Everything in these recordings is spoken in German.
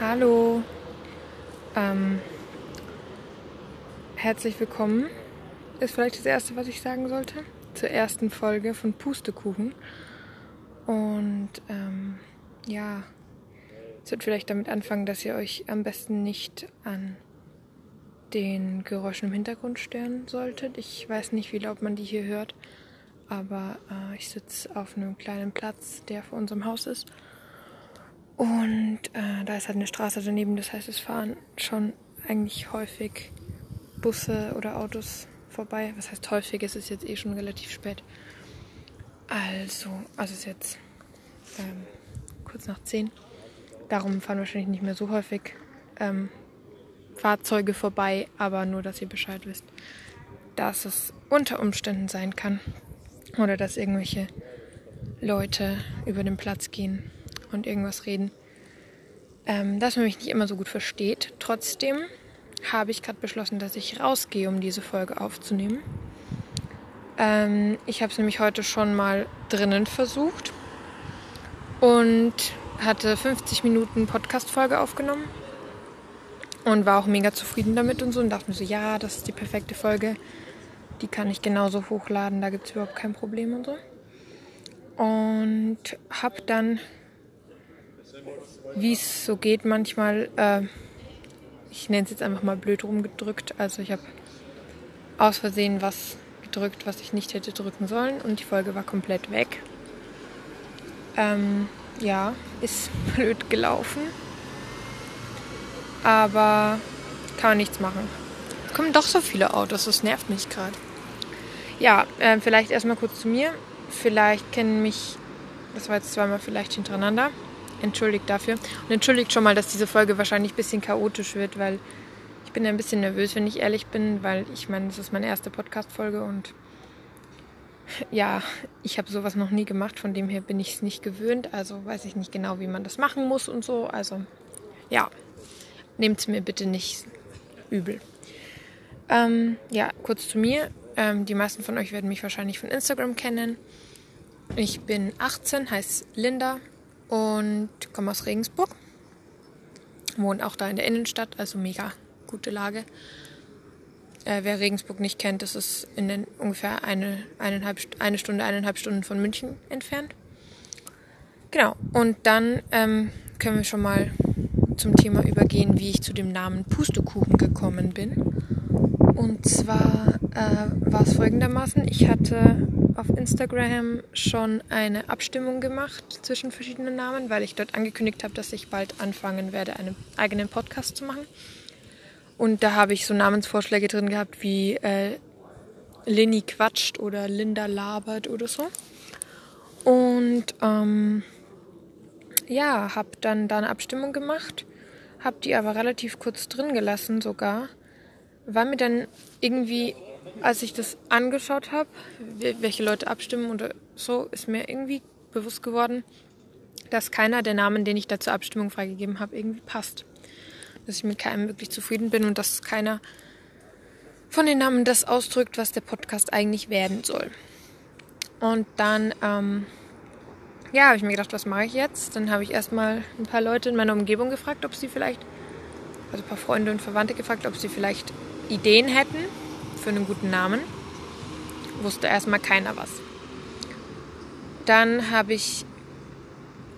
Hallo. Ähm, herzlich willkommen. Ist vielleicht das Erste, was ich sagen sollte. Zur ersten Folge von Pustekuchen. Und ähm, ja, es wird vielleicht damit anfangen, dass ihr euch am besten nicht an den Geräuschen im Hintergrund stören solltet. Ich weiß nicht, wie laut man die hier hört, aber äh, ich sitze auf einem kleinen Platz, der vor unserem Haus ist. Und äh, da ist halt eine Straße daneben, das heißt, es fahren schon eigentlich häufig Busse oder Autos vorbei. Was heißt häufig? Es ist jetzt eh schon relativ spät. Also, also es ist jetzt ähm, kurz nach 10. Darum fahren wahrscheinlich nicht mehr so häufig ähm, Fahrzeuge vorbei, aber nur, dass ihr Bescheid wisst, dass es unter Umständen sein kann oder dass irgendwelche Leute über den Platz gehen und irgendwas reden. Ähm, dass man mich nicht immer so gut versteht. Trotzdem habe ich gerade beschlossen, dass ich rausgehe, um diese Folge aufzunehmen. Ähm, ich habe es nämlich heute schon mal drinnen versucht und hatte 50 Minuten Podcast-Folge aufgenommen und war auch mega zufrieden damit und so und dachte mir so, ja, das ist die perfekte Folge. Die kann ich genauso hochladen, da gibt es überhaupt kein Problem und so. Und habe dann wie es so geht manchmal, äh, ich nenne es jetzt einfach mal blöd rumgedrückt. Also ich habe aus Versehen was gedrückt, was ich nicht hätte drücken sollen und die Folge war komplett weg. Ähm, ja, ist blöd gelaufen. Aber kann man nichts machen. Es kommen doch so viele Autos, das nervt mich gerade. Ja, äh, vielleicht erstmal kurz zu mir. Vielleicht kennen mich, das war jetzt zweimal vielleicht hintereinander entschuldigt dafür. Und entschuldigt schon mal, dass diese Folge wahrscheinlich ein bisschen chaotisch wird, weil ich bin ein bisschen nervös, wenn ich ehrlich bin, weil ich meine, das ist meine erste Podcast-Folge und ja, ich habe sowas noch nie gemacht, von dem her bin ich es nicht gewöhnt, also weiß ich nicht genau, wie man das machen muss und so. Also ja, nehmt es mir bitte nicht übel. Ähm, ja, kurz zu mir. Ähm, die meisten von euch werden mich wahrscheinlich von Instagram kennen. Ich bin 18, heiße Linda, und komme aus Regensburg. Wohne auch da in der Innenstadt, also mega gute Lage. Äh, wer Regensburg nicht kennt, das ist in den, ungefähr eine, eineinhalb, eine Stunde, eineinhalb Stunden von München entfernt. Genau, und dann ähm, können wir schon mal zum Thema übergehen, wie ich zu dem Namen Pustekuchen gekommen bin. Und zwar äh, war es folgendermaßen, ich hatte auf Instagram schon eine Abstimmung gemacht zwischen verschiedenen Namen, weil ich dort angekündigt habe, dass ich bald anfangen werde, einen eigenen Podcast zu machen. Und da habe ich so Namensvorschläge drin gehabt wie äh, Leni quatscht oder Linda labert oder so. Und ähm, ja, habe dann da eine Abstimmung gemacht, habe die aber relativ kurz drin gelassen sogar, weil mir dann irgendwie als ich das angeschaut habe, welche Leute abstimmen oder so, ist mir irgendwie bewusst geworden, dass keiner der Namen, den ich da zur Abstimmung freigegeben habe, irgendwie passt. Dass ich mit keinem wirklich zufrieden bin und dass keiner von den Namen das ausdrückt, was der Podcast eigentlich werden soll. Und dann, ähm, ja, habe ich mir gedacht, was mache ich jetzt? Dann habe ich erstmal ein paar Leute in meiner Umgebung gefragt, ob sie vielleicht, also ein paar Freunde und Verwandte gefragt, ob sie vielleicht Ideen hätten für einen guten Namen. Wusste erstmal keiner was. Dann habe ich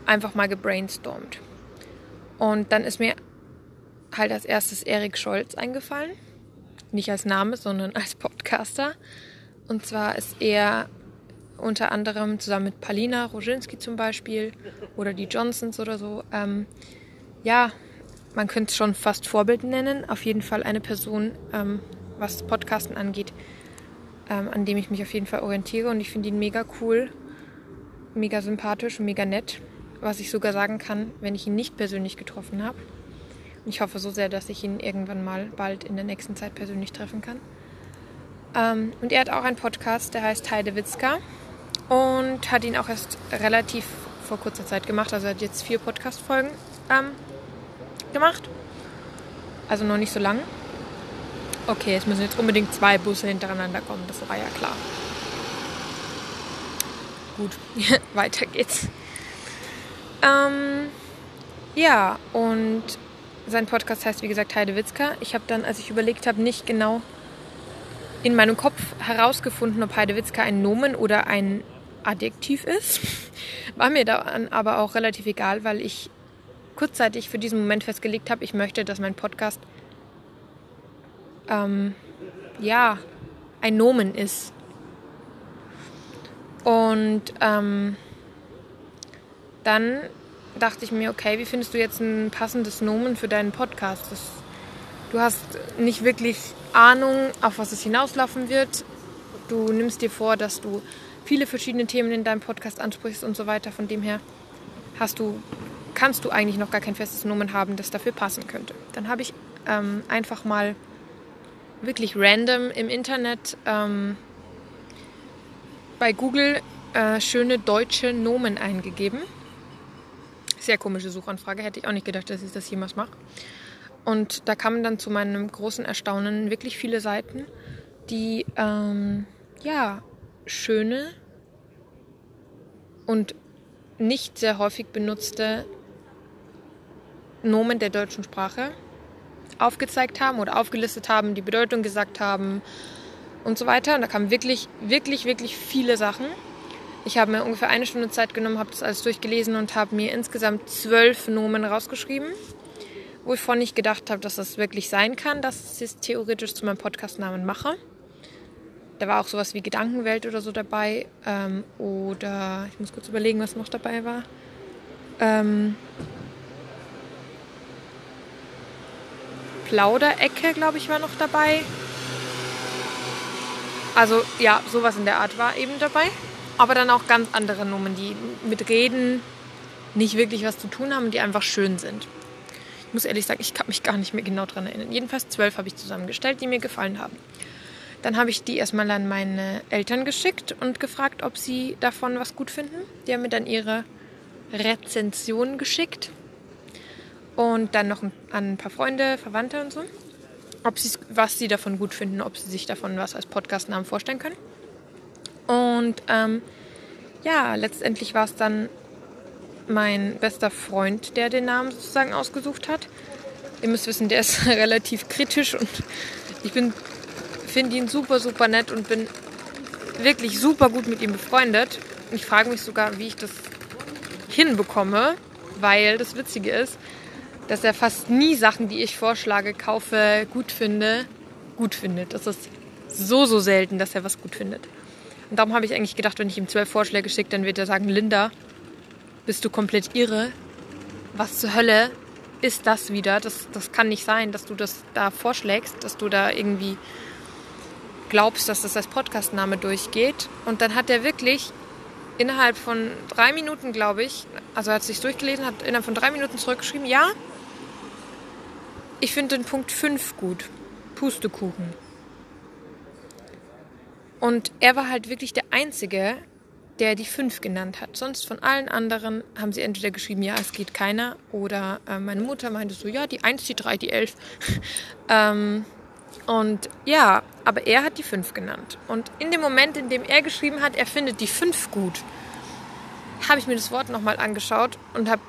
einfach mal gebrainstormt. Und dann ist mir halt als erstes Erik Scholz eingefallen. Nicht als Name, sondern als Podcaster. Und zwar ist er unter anderem zusammen mit Palina Roginski zum Beispiel oder die Johnsons oder so. Ähm, ja, man könnte es schon fast Vorbild nennen. Auf jeden Fall eine Person, ähm, was Podcasten angeht, ähm, an dem ich mich auf jeden Fall orientiere. Und ich finde ihn mega cool, mega sympathisch und mega nett, was ich sogar sagen kann, wenn ich ihn nicht persönlich getroffen habe. Und ich hoffe so sehr, dass ich ihn irgendwann mal bald in der nächsten Zeit persönlich treffen kann. Ähm, und er hat auch einen Podcast, der heißt Heide Witzka und hat ihn auch erst relativ vor kurzer Zeit gemacht. Also er hat jetzt vier Podcast-Folgen ähm, gemacht. Also noch nicht so lang. Okay, es müssen jetzt unbedingt zwei Busse hintereinander kommen, das war ja klar. Gut, weiter geht's. Ähm, ja, und sein Podcast heißt, wie gesagt, Heidewitzka. Ich habe dann, als ich überlegt habe, nicht genau in meinem Kopf herausgefunden, ob Heidewitzka ein Nomen oder ein Adjektiv ist. War mir dann aber auch relativ egal, weil ich kurzzeitig für diesen Moment festgelegt habe, ich möchte, dass mein Podcast ähm, ja ein Nomen ist. Und ähm, dann dachte ich mir, okay, wie findest du jetzt ein passendes Nomen für deinen Podcast? Das, du hast nicht wirklich Ahnung, auf was es hinauslaufen wird. Du nimmst dir vor, dass du viele verschiedene Themen in deinem Podcast ansprichst und so weiter. Von dem her hast du, kannst du eigentlich noch gar kein festes Nomen haben, das dafür passen könnte. Dann habe ich ähm, einfach mal wirklich random im Internet ähm, bei Google äh, schöne deutsche Nomen eingegeben sehr komische Suchanfrage. Hätte ich auch nicht gedacht, dass ich das jemals mache. Und da kamen dann zu meinem großen Erstaunen wirklich viele Seiten, die ähm, ja schöne und nicht sehr häufig benutzte Nomen der deutschen Sprache aufgezeigt haben oder aufgelistet haben, die Bedeutung gesagt haben und so weiter. Und da kamen wirklich, wirklich, wirklich viele Sachen. Ich habe mir ungefähr eine Stunde Zeit genommen, habe das alles durchgelesen und habe mir insgesamt zwölf Nomen rausgeschrieben, wo ich gedacht habe, dass das wirklich sein kann, dass ich es theoretisch zu meinem Podcastnamen mache. Da war auch sowas wie Gedankenwelt oder so dabei. Ähm, oder ich muss kurz überlegen, was noch dabei war. Ähm, Plauderecke, glaube ich, war noch dabei. Also ja, sowas in der Art war eben dabei aber dann auch ganz andere Nummern, die mit Reden nicht wirklich was zu tun haben, die einfach schön sind. Ich muss ehrlich sagen, ich kann mich gar nicht mehr genau daran erinnern. Jedenfalls zwölf habe ich zusammengestellt, die mir gefallen haben. Dann habe ich die erstmal an meine Eltern geschickt und gefragt, ob sie davon was gut finden. Die haben mir dann ihre Rezension geschickt. Und dann noch an ein paar Freunde, Verwandte und so. Ob sie, was sie davon gut finden, ob sie sich davon was als Podcastnamen vorstellen können. Und ähm, ja, letztendlich war es dann mein bester Freund, der den Namen sozusagen ausgesucht hat. Ihr müsst wissen, der ist relativ kritisch und ich finde ihn super, super nett und bin wirklich super gut mit ihm befreundet. Ich frage mich sogar, wie ich das hinbekomme, weil das Witzige ist, dass er fast nie Sachen, die ich vorschlage, kaufe, gut finde, gut findet. Das ist so, so selten, dass er was gut findet. Und darum habe ich eigentlich gedacht, wenn ich ihm zwölf Vorschläge schicke, dann wird er sagen, Linda, bist du komplett irre? Was zur Hölle ist das wieder? Das, das kann nicht sein, dass du das da vorschlägst, dass du da irgendwie glaubst, dass das als Podcastname durchgeht. Und dann hat er wirklich innerhalb von drei Minuten, glaube ich, also er hat sich durchgelesen, hat innerhalb von drei Minuten zurückgeschrieben, ja, ich finde den Punkt 5 gut. Pustekuchen. Und er war halt wirklich der Einzige, der die 5 genannt hat. Sonst von allen anderen haben sie entweder geschrieben, ja, es geht keiner, oder äh, meine Mutter meinte so, ja, die 1, die 3, die 11. ähm, und ja, aber er hat die 5 genannt. Und in dem Moment, in dem er geschrieben hat, er findet die 5 gut, habe ich mir das Wort nochmal angeschaut und habe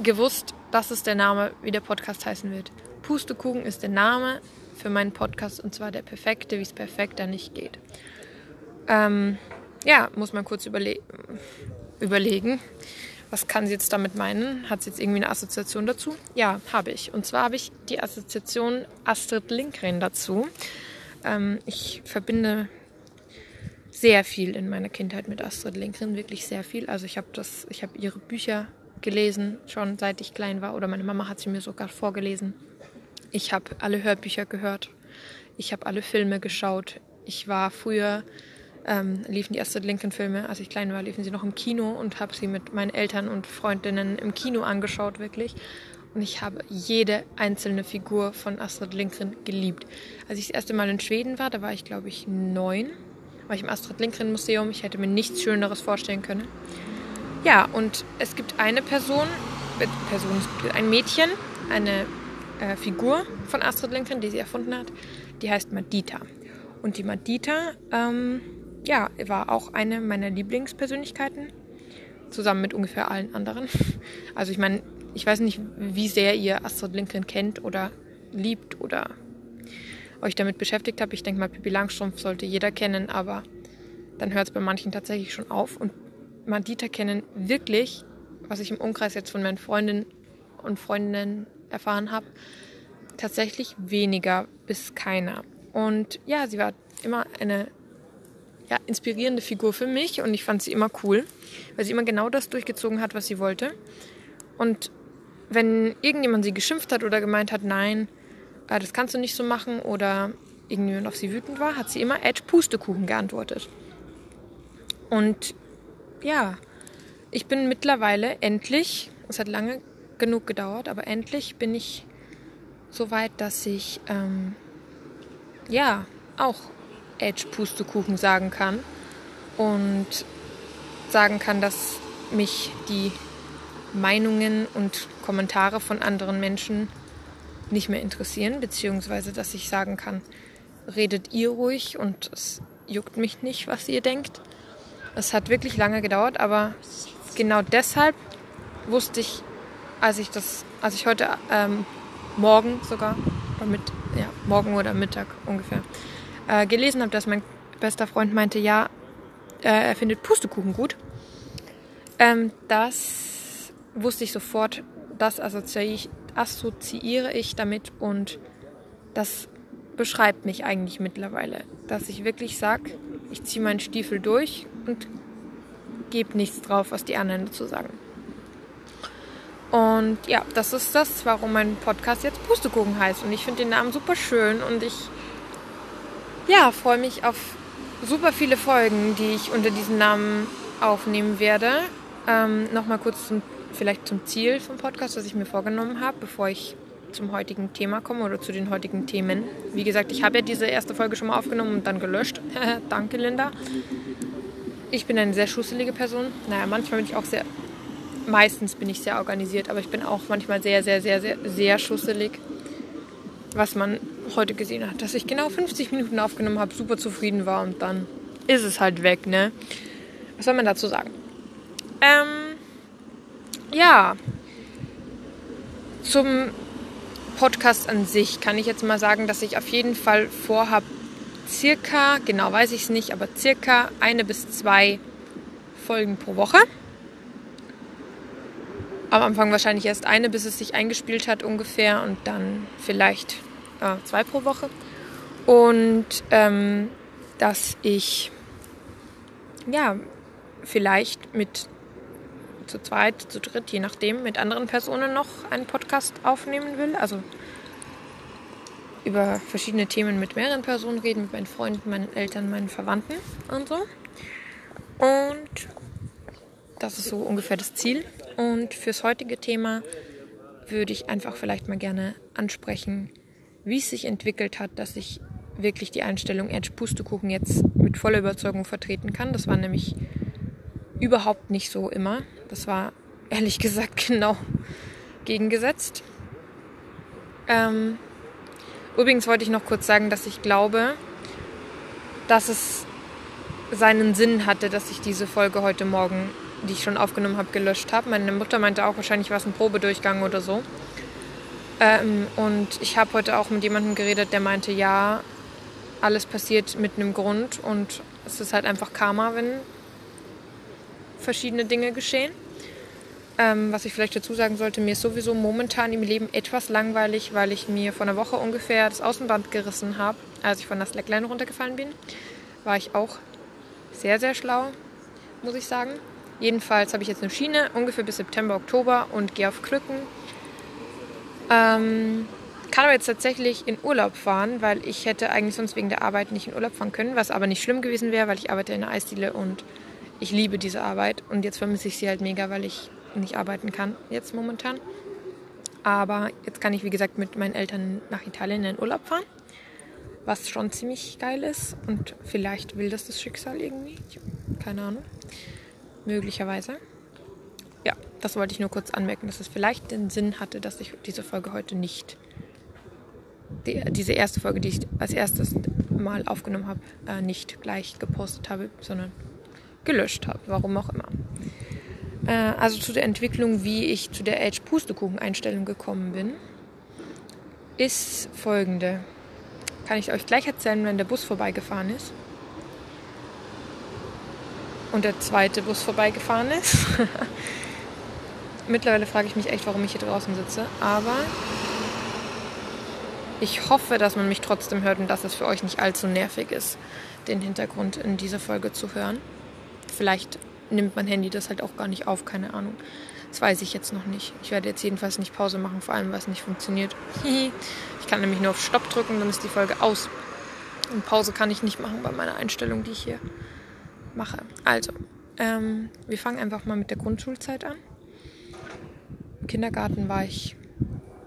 gewusst, dass es der Name, wie der Podcast heißen wird. Pustekuchen ist der Name für meinen Podcast und zwar der perfekte, wie es perfekter nicht geht. Ähm, ja, muss man kurz überle überlegen. Was kann sie jetzt damit meinen? Hat sie jetzt irgendwie eine Assoziation dazu? Ja, habe ich. Und zwar habe ich die Assoziation Astrid Lindgren dazu. Ähm, ich verbinde sehr viel in meiner Kindheit mit Astrid Lindgren, wirklich sehr viel. Also ich habe das, ich habe ihre Bücher gelesen, schon seit ich klein war, oder meine Mama hat sie mir sogar vorgelesen. Ich habe alle Hörbücher gehört. Ich habe alle Filme geschaut. Ich war früher, ähm, liefen die Astrid Lincoln-Filme, als ich klein war, liefen sie noch im Kino und habe sie mit meinen Eltern und Freundinnen im Kino angeschaut, wirklich. Und ich habe jede einzelne Figur von Astrid Lindgren geliebt. Als ich das erste Mal in Schweden war, da war ich, glaube ich, neun, war ich im Astrid Lindgren Museum. Ich hätte mir nichts Schöneres vorstellen können. Ja, und es gibt eine Person, äh, Person, ein Mädchen, eine äh, Figur von Astrid Lindgren, die sie erfunden hat. Die heißt Madita. Und die Madita, ähm, ja, war auch eine meiner Lieblingspersönlichkeiten, zusammen mit ungefähr allen anderen. Also ich meine, ich weiß nicht, wie sehr ihr Astrid Lindgren kennt oder liebt oder euch damit beschäftigt habt. Ich denke mal, Pippi Langstrumpf sollte jeder kennen, aber dann hört es bei manchen tatsächlich schon auf. Und Mandita kennen wirklich, was ich im Umkreis jetzt von meinen Freundinnen und Freundinnen erfahren habe, tatsächlich weniger bis keiner. Und ja, sie war immer eine ja, inspirierende Figur für mich und ich fand sie immer cool, weil sie immer genau das durchgezogen hat, was sie wollte. Und wenn irgendjemand sie geschimpft hat oder gemeint hat, nein, äh, das kannst du nicht so machen oder irgendjemand auf sie wütend war, hat sie immer Edge Pustekuchen geantwortet. Und ja, ich bin mittlerweile endlich, es hat lange genug gedauert, aber endlich bin ich so weit, dass ich ähm, ja auch Edge Pustekuchen sagen kann und sagen kann, dass mich die Meinungen und Kommentare von anderen Menschen nicht mehr interessieren, beziehungsweise dass ich sagen kann, redet ihr ruhig und es juckt mich nicht, was ihr denkt. Es hat wirklich lange gedauert, aber genau deshalb wusste ich, als ich das, als ich heute ähm, morgen sogar, oder mit, ja, morgen oder Mittag ungefähr, äh, gelesen habe, dass mein bester Freund meinte, ja, äh, er findet Pustekuchen gut. Ähm, das wusste ich sofort, das assoziiere ich, assoziiere ich damit und das beschreibt mich eigentlich mittlerweile, dass ich wirklich sage, ich ziehe meinen Stiefel durch und gebe nichts drauf, was die anderen dazu sagen. Und ja, das ist das, warum mein Podcast jetzt Pustekuchen heißt. Und ich finde den Namen super schön und ich ja, freue mich auf super viele Folgen, die ich unter diesem Namen aufnehmen werde. Ähm, Nochmal kurz zum, vielleicht zum Ziel vom Podcast, was ich mir vorgenommen habe, bevor ich zum heutigen Thema komme oder zu den heutigen Themen. Wie gesagt, ich habe ja diese erste Folge schon mal aufgenommen und dann gelöscht. Danke, Linda. Ich bin eine sehr schusselige Person. Naja, manchmal bin ich auch sehr, meistens bin ich sehr organisiert, aber ich bin auch manchmal sehr, sehr, sehr, sehr, sehr schusselig. Was man heute gesehen hat, dass ich genau 50 Minuten aufgenommen habe, super zufrieden war und dann ist es halt weg, ne? Was soll man dazu sagen? Ähm, ja, zum Podcast an sich kann ich jetzt mal sagen, dass ich auf jeden Fall vorhabe, circa, genau weiß ich es nicht, aber circa eine bis zwei Folgen pro Woche. Am Anfang wahrscheinlich erst eine, bis es sich eingespielt hat ungefähr und dann vielleicht äh, zwei pro Woche. Und ähm, dass ich ja vielleicht mit zu zweit, zu dritt, je nachdem, mit anderen Personen noch einen Podcast aufnehmen will. Also über verschiedene Themen mit mehreren Personen reden, mit meinen Freunden, meinen Eltern, meinen Verwandten und so. Und das ist so ungefähr das Ziel. Und fürs heutige Thema würde ich einfach vielleicht mal gerne ansprechen, wie es sich entwickelt hat, dass ich wirklich die Einstellung Edge Pustekuchen jetzt mit voller Überzeugung vertreten kann. Das war nämlich überhaupt nicht so immer. Das war ehrlich gesagt genau gegengesetzt. Ähm, übrigens wollte ich noch kurz sagen, dass ich glaube, dass es seinen Sinn hatte, dass ich diese Folge heute Morgen, die ich schon aufgenommen habe, gelöscht habe. Meine Mutter meinte auch, wahrscheinlich war es ein Probedurchgang oder so. Ähm, und ich habe heute auch mit jemandem geredet, der meinte, ja, alles passiert mit einem Grund und es ist halt einfach Karma, wenn verschiedene Dinge geschehen. Ähm, was ich vielleicht dazu sagen sollte, mir ist sowieso momentan im Leben etwas langweilig, weil ich mir vor einer Woche ungefähr das Außenband gerissen habe, als ich von der Slackline runtergefallen bin. War ich auch sehr, sehr schlau, muss ich sagen. Jedenfalls habe ich jetzt eine Schiene ungefähr bis September, Oktober und gehe auf Krücken ähm, kann aber jetzt tatsächlich in Urlaub fahren, weil ich hätte eigentlich sonst wegen der Arbeit nicht in Urlaub fahren können, was aber nicht schlimm gewesen wäre, weil ich arbeite in der Eisdiele und ich liebe diese Arbeit und jetzt vermisse ich sie halt mega, weil ich nicht arbeiten kann jetzt momentan. Aber jetzt kann ich, wie gesagt, mit meinen Eltern nach Italien in den Urlaub fahren, was schon ziemlich geil ist und vielleicht will das das Schicksal irgendwie. Keine Ahnung. Möglicherweise ja, das wollte ich nur kurz anmerken, dass es vielleicht den Sinn hatte, dass ich diese Folge heute nicht, die, diese erste Folge, die ich als erstes Mal aufgenommen habe, äh, nicht gleich gepostet habe, sondern gelöscht habe, warum auch immer. Äh, also zu der Entwicklung, wie ich zu der Edge-Pustekuchen-Einstellung gekommen bin, ist folgende. Kann ich euch gleich erzählen, wenn der Bus vorbeigefahren ist. Und der zweite Bus vorbeigefahren ist. Mittlerweile frage ich mich echt, warum ich hier draußen sitze. Aber ich hoffe, dass man mich trotzdem hört und dass es für euch nicht allzu nervig ist, den Hintergrund in dieser Folge zu hören. Vielleicht nimmt mein Handy das halt auch gar nicht auf, keine Ahnung. Das weiß ich jetzt noch nicht. Ich werde jetzt jedenfalls nicht Pause machen, vor allem weil es nicht funktioniert. ich kann nämlich nur auf Stopp drücken, dann ist die Folge aus. Und Pause kann ich nicht machen bei meiner Einstellung, die ich hier mache. Also, ähm, wir fangen einfach mal mit der Grundschulzeit an. Im Kindergarten war ich.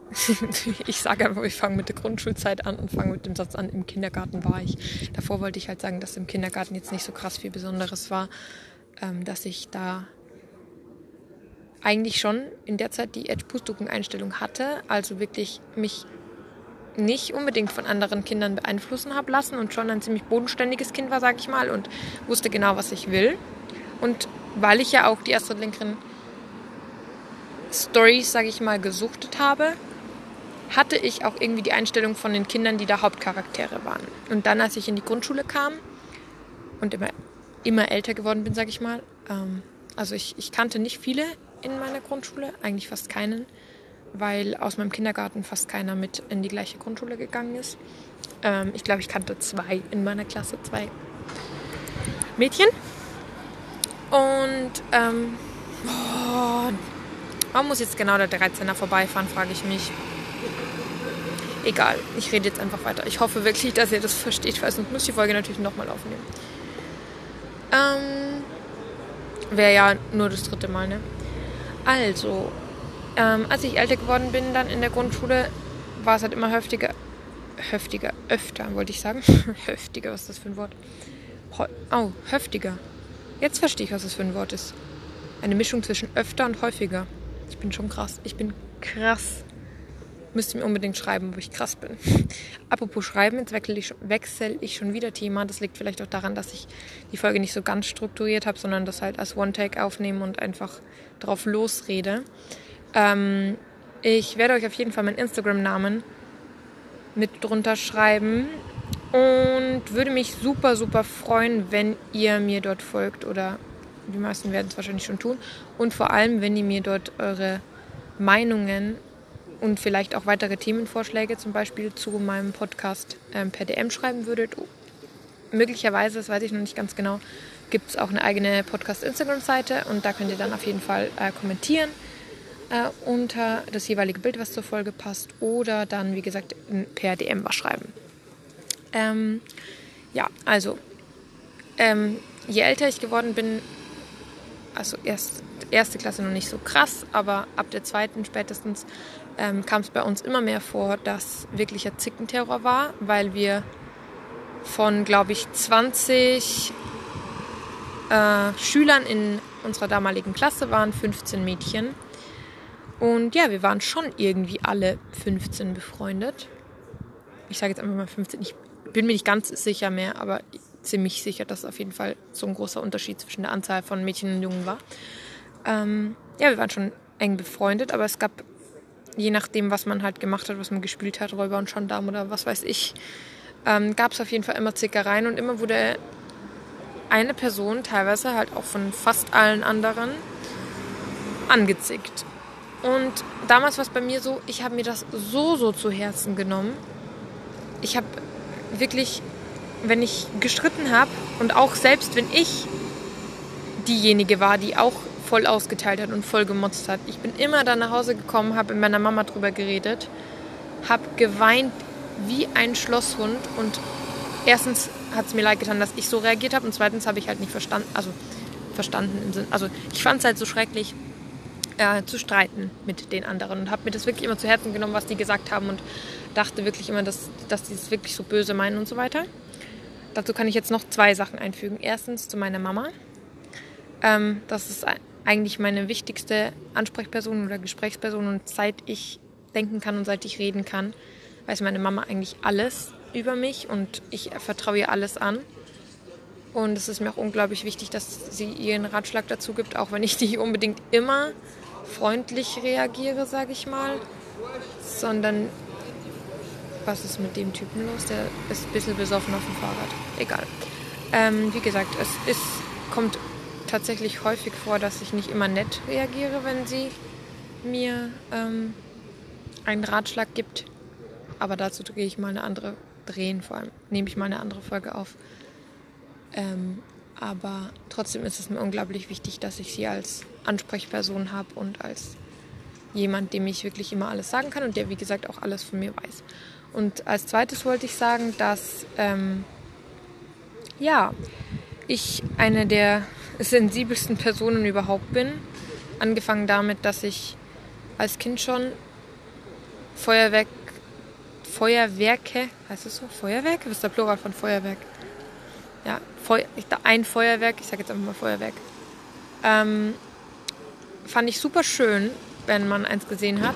ich sage einfach, ich fange mit der Grundschulzeit an und fange mit dem Satz an, im Kindergarten war ich. Davor wollte ich halt sagen, dass im Kindergarten jetzt nicht so krass viel Besonderes war, ähm, dass ich da eigentlich schon in der Zeit die Edge-Pustuken-Einstellung hatte, also wirklich mich nicht unbedingt von anderen Kindern beeinflussen habe lassen und schon ein ziemlich bodenständiges Kind war, sage ich mal, und wusste genau, was ich will. Und weil ich ja auch die Astrid Lindgren Stories, sage ich mal, gesuchtet habe, hatte ich auch irgendwie die Einstellung von den Kindern, die da Hauptcharaktere waren. Und dann, als ich in die Grundschule kam und immer immer älter geworden bin, sage ich mal. Ähm, also ich, ich kannte nicht viele in meiner Grundschule, eigentlich fast keinen, weil aus meinem Kindergarten fast keiner mit in die gleiche Grundschule gegangen ist. Ähm, ich glaube, ich kannte zwei in meiner Klasse, zwei Mädchen. Und ähm, oh, warum muss jetzt genau der 13er vorbeifahren, frage ich mich. Egal, ich rede jetzt einfach weiter. Ich hoffe wirklich, dass ihr das versteht, weil sonst muss ich die Folge natürlich nochmal aufnehmen. Ähm, Wäre ja nur das dritte Mal, ne? Also, ähm, als ich älter geworden bin, dann in der Grundschule, war es halt immer heftiger. Heftiger, öfter, wollte ich sagen. heftiger, was ist das für ein Wort? Oh, heftiger. Jetzt verstehe ich, was das für ein Wort ist. Eine Mischung zwischen öfter und häufiger. Ich bin schon krass. Ich bin krass Müsst ihr mir unbedingt schreiben, wo ich krass bin. Apropos Schreiben, jetzt wechsle ich, wechsel ich schon wieder Thema. Das liegt vielleicht auch daran, dass ich die Folge nicht so ganz strukturiert habe, sondern das halt als One-Take aufnehme und einfach drauf losrede. Ähm, ich werde euch auf jeden Fall meinen Instagram-Namen mit drunter schreiben und würde mich super, super freuen, wenn ihr mir dort folgt oder die meisten werden es wahrscheinlich schon tun und vor allem, wenn ihr mir dort eure Meinungen und vielleicht auch weitere Themenvorschläge zum Beispiel zu meinem Podcast ähm, per DM schreiben würdet. Möglicherweise, das weiß ich noch nicht ganz genau, gibt es auch eine eigene Podcast-Instagram-Seite und da könnt ihr dann auf jeden Fall äh, kommentieren äh, unter das jeweilige Bild, was zur Folge passt oder dann, wie gesagt, per DM was schreiben. Ähm, ja, also ähm, je älter ich geworden bin, also erst erste Klasse noch nicht so krass, aber ab der zweiten spätestens ähm, kam es bei uns immer mehr vor, dass wirklicher Zickenterror war, weil wir von, glaube ich, 20 äh, Schülern in unserer damaligen Klasse waren 15 Mädchen. Und ja, wir waren schon irgendwie alle 15 befreundet. Ich sage jetzt einfach mal 15. Ich bin mir nicht ganz sicher mehr, aber ziemlich sicher, dass auf jeden Fall so ein großer Unterschied zwischen der Anzahl von Mädchen und Jungen war. Ähm, ja, wir waren schon eng befreundet, aber es gab je nachdem, was man halt gemacht hat, was man gespielt hat, Räuber und Gendarm oder was weiß ich, ähm, gab es auf jeden Fall immer Zickereien und immer wurde eine Person, teilweise halt auch von fast allen anderen, angezickt. Und damals war es bei mir so, ich habe mir das so, so zu Herzen genommen. Ich habe wirklich, wenn ich gestritten habe und auch selbst wenn ich diejenige war, die auch voll ausgeteilt hat und voll gemotzt hat. Ich bin immer dann nach Hause gekommen, habe mit meiner Mama drüber geredet, habe geweint wie ein Schlosshund und erstens hat es mir leid getan, dass ich so reagiert habe und zweitens habe ich halt nicht verstanden, also verstanden im Sinn, also ich fand es halt so schrecklich äh, zu streiten mit den anderen und habe mir das wirklich immer zu Herzen genommen, was die gesagt haben und dachte wirklich immer, dass, dass die es wirklich so böse meinen und so weiter. Dazu kann ich jetzt noch zwei Sachen einfügen. Erstens zu meiner Mama. Ähm, das ist eigentlich meine wichtigste Ansprechperson oder Gesprächsperson und seit ich denken kann und seit ich reden kann, weiß meine Mama eigentlich alles über mich und ich vertraue ihr alles an. Und es ist mir auch unglaublich wichtig, dass sie ihren Ratschlag dazu gibt, auch wenn ich nicht unbedingt immer freundlich reagiere, sage ich mal, sondern was ist mit dem Typen los? Der ist ein bisschen besoffen auf dem Fahrrad. Egal. Ähm, wie gesagt, es ist, kommt tatsächlich häufig vor, dass ich nicht immer nett reagiere, wenn sie mir ähm, einen Ratschlag gibt. Aber dazu drehe ich mal eine andere, drehen vor allem, nehme ich mal eine andere Folge auf. Ähm, aber trotzdem ist es mir unglaublich wichtig, dass ich sie als Ansprechperson habe und als jemand, dem ich wirklich immer alles sagen kann und der, wie gesagt, auch alles von mir weiß. Und als zweites wollte ich sagen, dass ähm, ja, ich eine der sensibelsten Personen überhaupt bin. Angefangen damit, dass ich als Kind schon Feuerwerk, Feuerwerke, heißt es so? Feuerwerk? Was ist der Plural von Feuerwerk? Ja, Feu ein Feuerwerk, ich sage jetzt einfach mal Feuerwerk. Ähm, fand ich super schön, wenn man eins gesehen hat.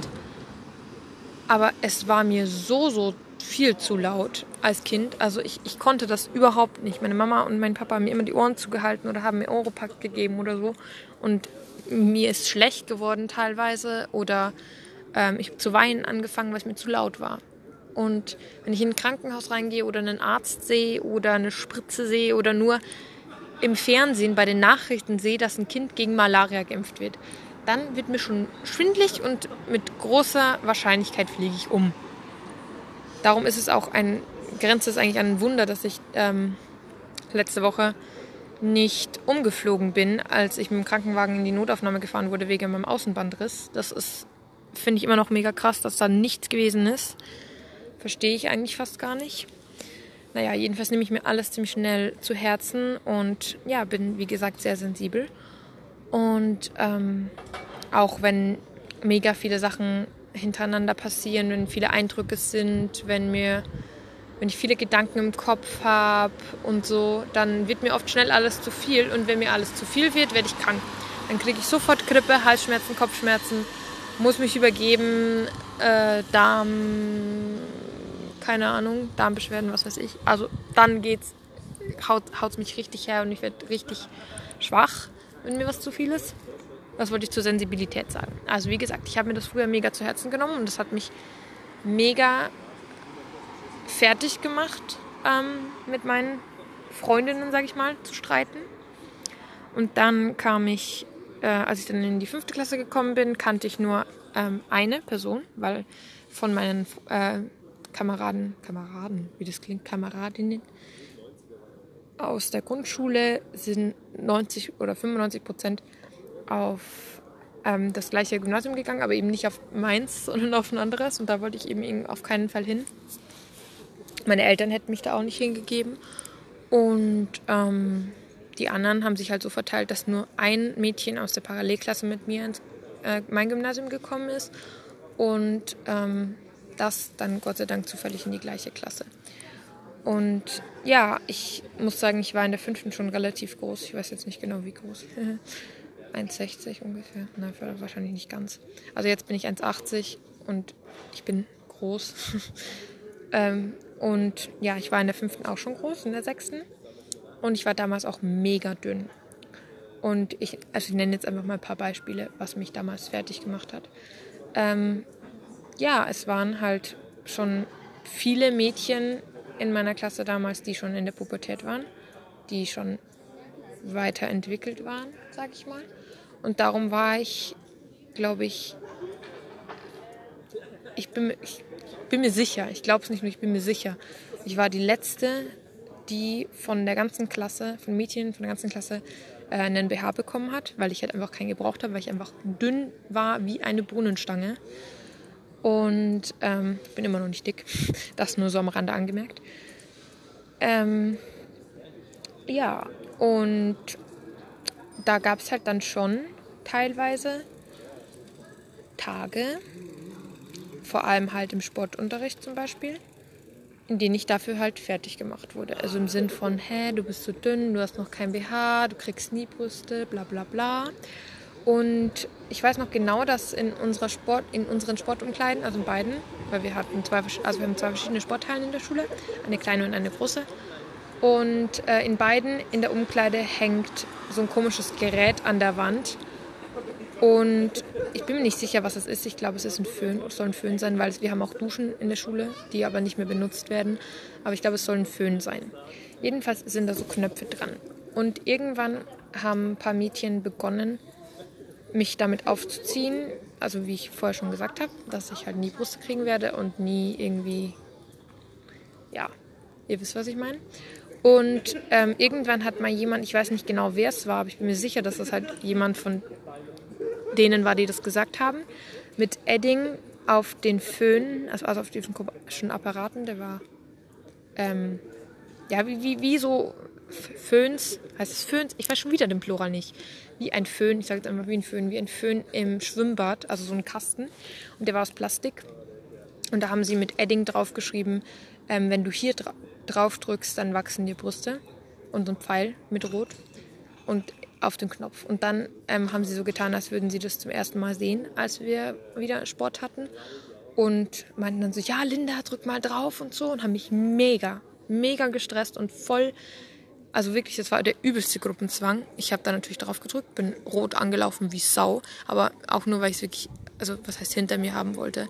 Aber es war mir so, so viel zu laut als Kind. Also ich, ich konnte das überhaupt nicht. Meine Mama und mein Papa haben mir immer die Ohren zugehalten oder haben mir Europakt gegeben oder so. Und mir ist schlecht geworden teilweise oder ähm, ich habe zu weinen angefangen, weil es mir zu laut war. Und wenn ich in ein Krankenhaus reingehe oder einen Arzt sehe oder eine Spritze sehe oder nur im Fernsehen bei den Nachrichten sehe, dass ein Kind gegen Malaria geimpft wird, dann wird mir schon schwindlig und mit großer Wahrscheinlichkeit fliege ich um. Darum ist es auch ein, grenzt es eigentlich ein Wunder, dass ich ähm, letzte Woche nicht umgeflogen bin, als ich mit dem Krankenwagen in die Notaufnahme gefahren wurde wegen meinem Außenbandriss. Das ist, finde ich immer noch mega krass, dass da nichts gewesen ist. Verstehe ich eigentlich fast gar nicht. Naja, jedenfalls nehme ich mir alles ziemlich schnell zu Herzen und ja, bin wie gesagt sehr sensibel. Und ähm, auch wenn mega viele Sachen hintereinander passieren, wenn viele Eindrücke sind, wenn mir wenn ich viele Gedanken im Kopf habe und so, dann wird mir oft schnell alles zu viel und wenn mir alles zu viel wird, werde ich krank. Dann kriege ich sofort Grippe, Halsschmerzen, Kopfschmerzen, muss mich übergeben, äh, Darm, keine Ahnung, Darmbeschwerden, was weiß ich. Also dann geht's, haut es mich richtig her und ich werde richtig schwach, wenn mir was zu viel ist. Was wollte ich zur Sensibilität sagen? Also wie gesagt, ich habe mir das früher mega zu Herzen genommen und das hat mich mega fertig gemacht, ähm, mit meinen Freundinnen, sage ich mal, zu streiten. Und dann kam ich, äh, als ich dann in die fünfte Klasse gekommen bin, kannte ich nur ähm, eine Person, weil von meinen äh, Kameraden, Kameraden, wie das klingt, Kameradinnen aus der Grundschule sind 90 oder 95 Prozent auf ähm, das gleiche Gymnasium gegangen, aber eben nicht auf meins, sondern auf ein anderes. Und da wollte ich eben auf keinen Fall hin. Meine Eltern hätten mich da auch nicht hingegeben. Und ähm, die anderen haben sich halt so verteilt, dass nur ein Mädchen aus der Parallelklasse mit mir ins äh, mein Gymnasium gekommen ist. Und ähm, das dann Gott sei Dank zufällig in die gleiche Klasse. Und ja, ich muss sagen, ich war in der fünften schon relativ groß. Ich weiß jetzt nicht genau, wie groß. 1,60 ungefähr. Nein, wahrscheinlich nicht ganz. Also jetzt bin ich 1,80 und ich bin groß. ähm, und ja, ich war in der fünften auch schon groß, in der sechsten. Und ich war damals auch mega dünn. Und ich, also ich nenne jetzt einfach mal ein paar Beispiele, was mich damals fertig gemacht hat. Ähm, ja, es waren halt schon viele Mädchen in meiner Klasse damals, die schon in der Pubertät waren, die schon weiterentwickelt waren, sag ich mal. Und darum war ich, glaube ich, ich bin, ich bin mir sicher, ich glaube es nicht nur, ich bin mir sicher. Ich war die letzte, die von der ganzen Klasse, von Mädchen von der ganzen Klasse äh, einen BH bekommen hat, weil ich halt einfach keinen gebraucht habe, weil ich einfach dünn war wie eine Brunnenstange. Und ähm, bin immer noch nicht dick. Das nur so am Rande angemerkt. Ähm, ja, und da gab es halt dann schon teilweise Tage, vor allem halt im Sportunterricht zum Beispiel, in denen ich dafür halt fertig gemacht wurde. Also im Sinn von, hä, du bist so dünn, du hast noch kein BH, du kriegst nie Brüste, bla bla bla. Und ich weiß noch genau, dass in unserer Sport, in unseren Sportumkleiden, also in beiden, weil wir hatten zwei, also wir haben zwei verschiedene Sporthallen in der Schule, eine kleine und eine große. Und äh, in beiden in der Umkleide hängt so ein komisches Gerät an der Wand. Und ich bin mir nicht sicher, was es ist. Ich glaube, es ist ein Föhn. Es soll ein Föhn sein, weil wir haben auch Duschen in der Schule, die aber nicht mehr benutzt werden. Aber ich glaube, es soll ein Föhn sein. Jedenfalls sind da so Knöpfe dran. Und irgendwann haben ein paar Mädchen begonnen, mich damit aufzuziehen. Also wie ich vorher schon gesagt habe, dass ich halt nie Brüste kriegen werde und nie irgendwie, ja, ihr wisst, was ich meine. Und ähm, irgendwann hat mal jemand, ich weiß nicht genau, wer es war, aber ich bin mir sicher, dass das halt jemand von denen war, die das gesagt haben, mit Edding auf den Föhn, also, also auf diesen komischen Apparaten, der war, ähm, ja, wie, wie, wie so Föhns, heißt es Föhns? Ich weiß schon wieder den Plural nicht. Wie ein Föhn, ich sage jetzt einfach wie ein Föhn, wie ein Föhn im Schwimmbad, also so ein Kasten. Und der war aus Plastik. Und da haben sie mit Edding draufgeschrieben, ähm, wenn du hier dra drauf drückst, dann wachsen die Brüste. Und ein Pfeil mit Rot. Und auf den Knopf. Und dann ähm, haben sie so getan, als würden sie das zum ersten Mal sehen, als wir wieder Sport hatten. Und meinten dann so, ja, Linda, drück mal drauf und so. Und haben mich mega, mega gestresst und voll, also wirklich, das war der übelste Gruppenzwang. Ich habe da natürlich drauf gedrückt, bin rot angelaufen wie Sau. Aber auch nur, weil ich es wirklich, also was heißt hinter mir haben wollte.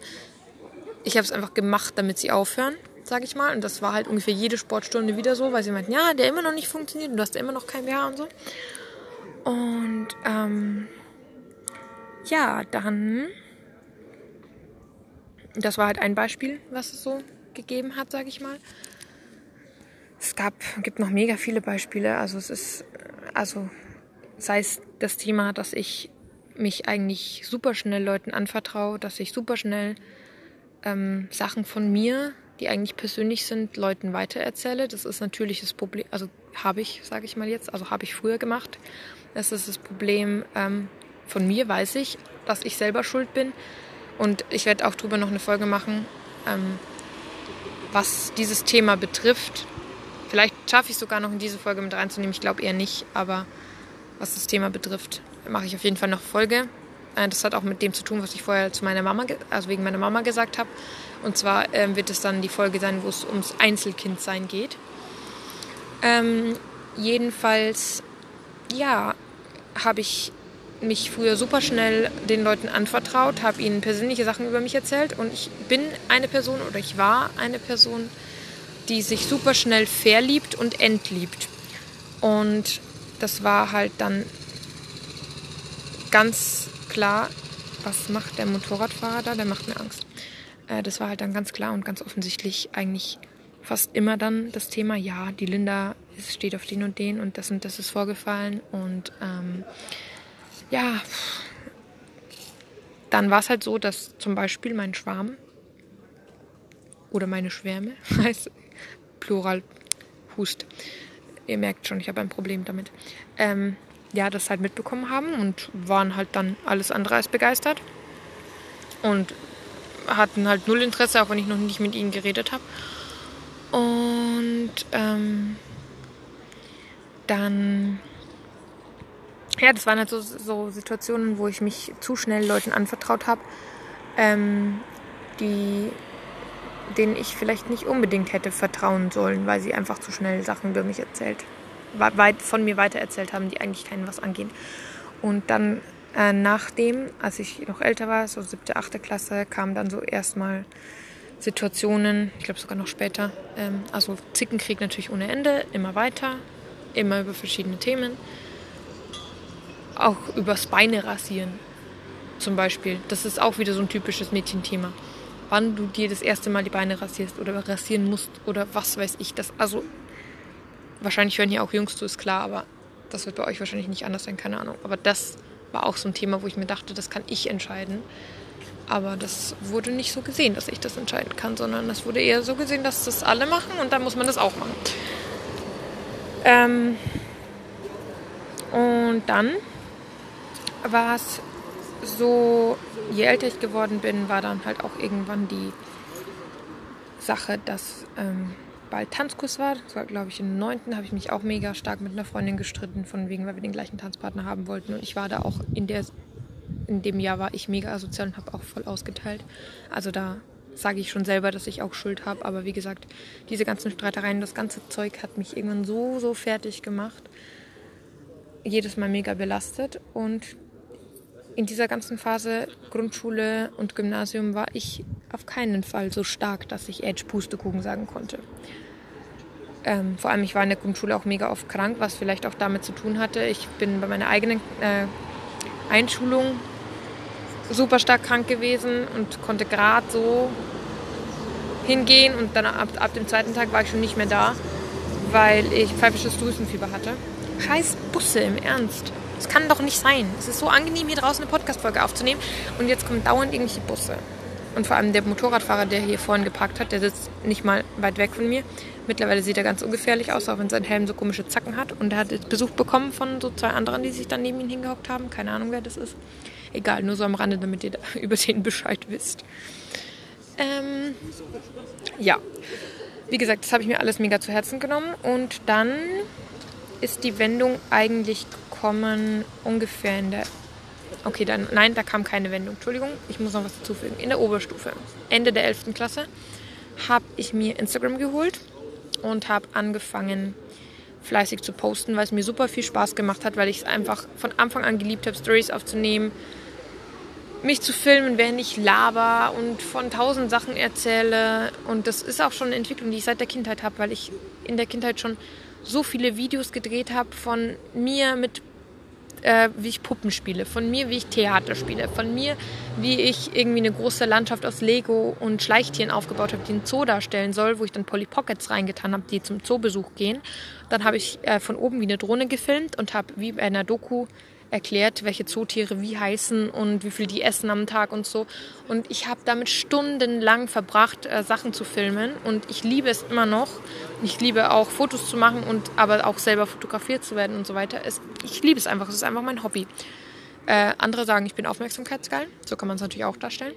Ich habe es einfach gemacht, damit sie aufhören, sage ich mal. Und das war halt ungefähr jede Sportstunde wieder so, weil sie meinten, ja, der immer noch nicht funktioniert und du hast immer noch kein BH und so. Und ähm, ja, dann, das war halt ein Beispiel, was es so gegeben hat, sage ich mal. Es gab, gibt noch mega viele Beispiele. Also es ist, also sei es das Thema, dass ich mich eigentlich super schnell Leuten anvertraue, dass ich super schnell ähm, Sachen von mir, die eigentlich persönlich sind, Leuten weitererzähle. Das ist natürlich das Problem, also habe ich, sage ich mal jetzt, also habe ich früher gemacht. Das ist das Problem ähm, von mir, weiß ich, dass ich selber schuld bin. Und ich werde auch darüber noch eine Folge machen, ähm, was dieses Thema betrifft. Vielleicht schaffe ich es sogar noch in diese Folge mit reinzunehmen. Ich glaube eher nicht, aber was das Thema betrifft, mache ich auf jeden Fall noch Folge. Äh, das hat auch mit dem zu tun, was ich vorher zu meiner Mama, also wegen meiner Mama gesagt habe. Und zwar ähm, wird es dann die Folge sein, wo es ums Einzelkindsein geht. Ähm, jedenfalls ja, habe ich mich früher super schnell den Leuten anvertraut, habe ihnen persönliche Sachen über mich erzählt und ich bin eine Person oder ich war eine Person, die sich super schnell verliebt und entliebt. Und das war halt dann ganz klar, was macht der Motorradfahrer da? Der macht mir Angst. Äh, das war halt dann ganz klar und ganz offensichtlich eigentlich fast immer dann das Thema, ja, die Linda steht auf den und den und das und das ist vorgefallen. Und ähm, ja, dann war es halt so, dass zum Beispiel mein Schwarm oder meine Schwärme, heißt Plural Hust. Ihr merkt schon, ich habe ein Problem damit. Ähm, ja, das halt mitbekommen haben und waren halt dann alles andere als begeistert. Und hatten halt null Interesse, auch wenn ich noch nicht mit ihnen geredet habe. Und ähm, dann, ja, das waren halt so, so Situationen, wo ich mich zu schnell Leuten anvertraut habe, ähm, die, denen ich vielleicht nicht unbedingt hätte vertrauen sollen, weil sie einfach zu schnell Sachen über mich erzählt, weit von mir weitererzählt haben, die eigentlich keinen was angehen. Und dann äh, nachdem, als ich noch älter war, so siebte, achte Klasse, kam dann so erstmal Situationen, ich glaube sogar noch später. Ähm, also Zickenkrieg natürlich ohne Ende, immer weiter, immer über verschiedene Themen. Auch übers Beine rasieren zum Beispiel. Das ist auch wieder so ein typisches Mädchenthema. Wann du dir das erste Mal die Beine rasierst oder rasieren musst oder was weiß ich. Das, also wahrscheinlich hören hier auch Jungs zu, ist klar, aber das wird bei euch wahrscheinlich nicht anders sein, keine Ahnung. Aber das war auch so ein Thema, wo ich mir dachte, das kann ich entscheiden. Aber das wurde nicht so gesehen, dass ich das entscheiden kann, sondern es wurde eher so gesehen, dass das alle machen und dann muss man das auch machen. Ähm und dann war es so, je älter ich geworden bin, war dann halt auch irgendwann die Sache, dass ähm, bald Tanzkurs war. Das war, glaube ich, im 9. habe ich mich auch mega stark mit einer Freundin gestritten, von wegen, weil wir den gleichen Tanzpartner haben wollten. Und ich war da auch in der in dem Jahr war ich mega asozial und habe auch voll ausgeteilt. Also da sage ich schon selber, dass ich auch Schuld habe. Aber wie gesagt, diese ganzen Streitereien, das ganze Zeug hat mich irgendwann so, so fertig gemacht. Jedes Mal mega belastet. Und in dieser ganzen Phase Grundschule und Gymnasium war ich auf keinen Fall so stark, dass ich Edge Pustekuchen sagen konnte. Ähm, vor allem, ich war in der Grundschule auch mega oft krank, was vielleicht auch damit zu tun hatte. Ich bin bei meiner eigenen äh, Einschulung super stark krank gewesen und konnte gerade so hingehen und dann ab, ab dem zweiten Tag war ich schon nicht mehr da, weil ich pfeifisches Drüsenfieber hatte. Scheiß Busse, im Ernst. Das kann doch nicht sein. Es ist so angenehm, hier draußen eine Podcast-Folge aufzunehmen und jetzt kommen dauernd irgendwelche Busse. Und vor allem der Motorradfahrer, der hier vorhin geparkt hat, der sitzt nicht mal weit weg von mir. Mittlerweile sieht er ganz ungefährlich aus, auch wenn sein Helm so komische Zacken hat. Und er hat Besuch bekommen von so zwei anderen, die sich dann neben ihn hingehockt haben. Keine Ahnung, wer das ist. Egal, nur so am Rande, damit ihr über den Bescheid wisst. Ähm, ja, wie gesagt, das habe ich mir alles mega zu Herzen genommen. Und dann ist die Wendung eigentlich gekommen ungefähr in der... Okay, dann, nein, da kam keine Wendung. Entschuldigung, ich muss noch was dazufügen. In der Oberstufe, Ende der 11. Klasse, habe ich mir Instagram geholt und habe angefangen, fleißig zu posten, weil es mir super viel Spaß gemacht hat, weil ich es einfach von Anfang an geliebt habe, Stories aufzunehmen, mich zu filmen, während ich laber und von tausend Sachen erzähle. Und das ist auch schon eine Entwicklung, die ich seit der Kindheit habe, weil ich in der Kindheit schon so viele Videos gedreht habe von mir mit äh, wie ich Puppen spiele, von mir, wie ich Theater spiele, von mir, wie ich irgendwie eine große Landschaft aus Lego und Schleichtieren aufgebaut habe, die einen Zoo darstellen soll, wo ich dann Polly Pockets reingetan habe, die zum Zoobesuch gehen. Dann habe ich äh, von oben wie eine Drohne gefilmt und habe wie bei einer Doku erklärt, welche Zootiere wie heißen und wie viel die essen am Tag und so. Und ich habe damit stundenlang verbracht, äh, Sachen zu filmen. Und ich liebe es immer noch. Ich liebe auch Fotos zu machen und aber auch selber fotografiert zu werden und so weiter. Es, ich liebe es einfach. Es ist einfach mein Hobby. Äh, andere sagen, ich bin aufmerksamkeitsgeil. So kann man es natürlich auch darstellen.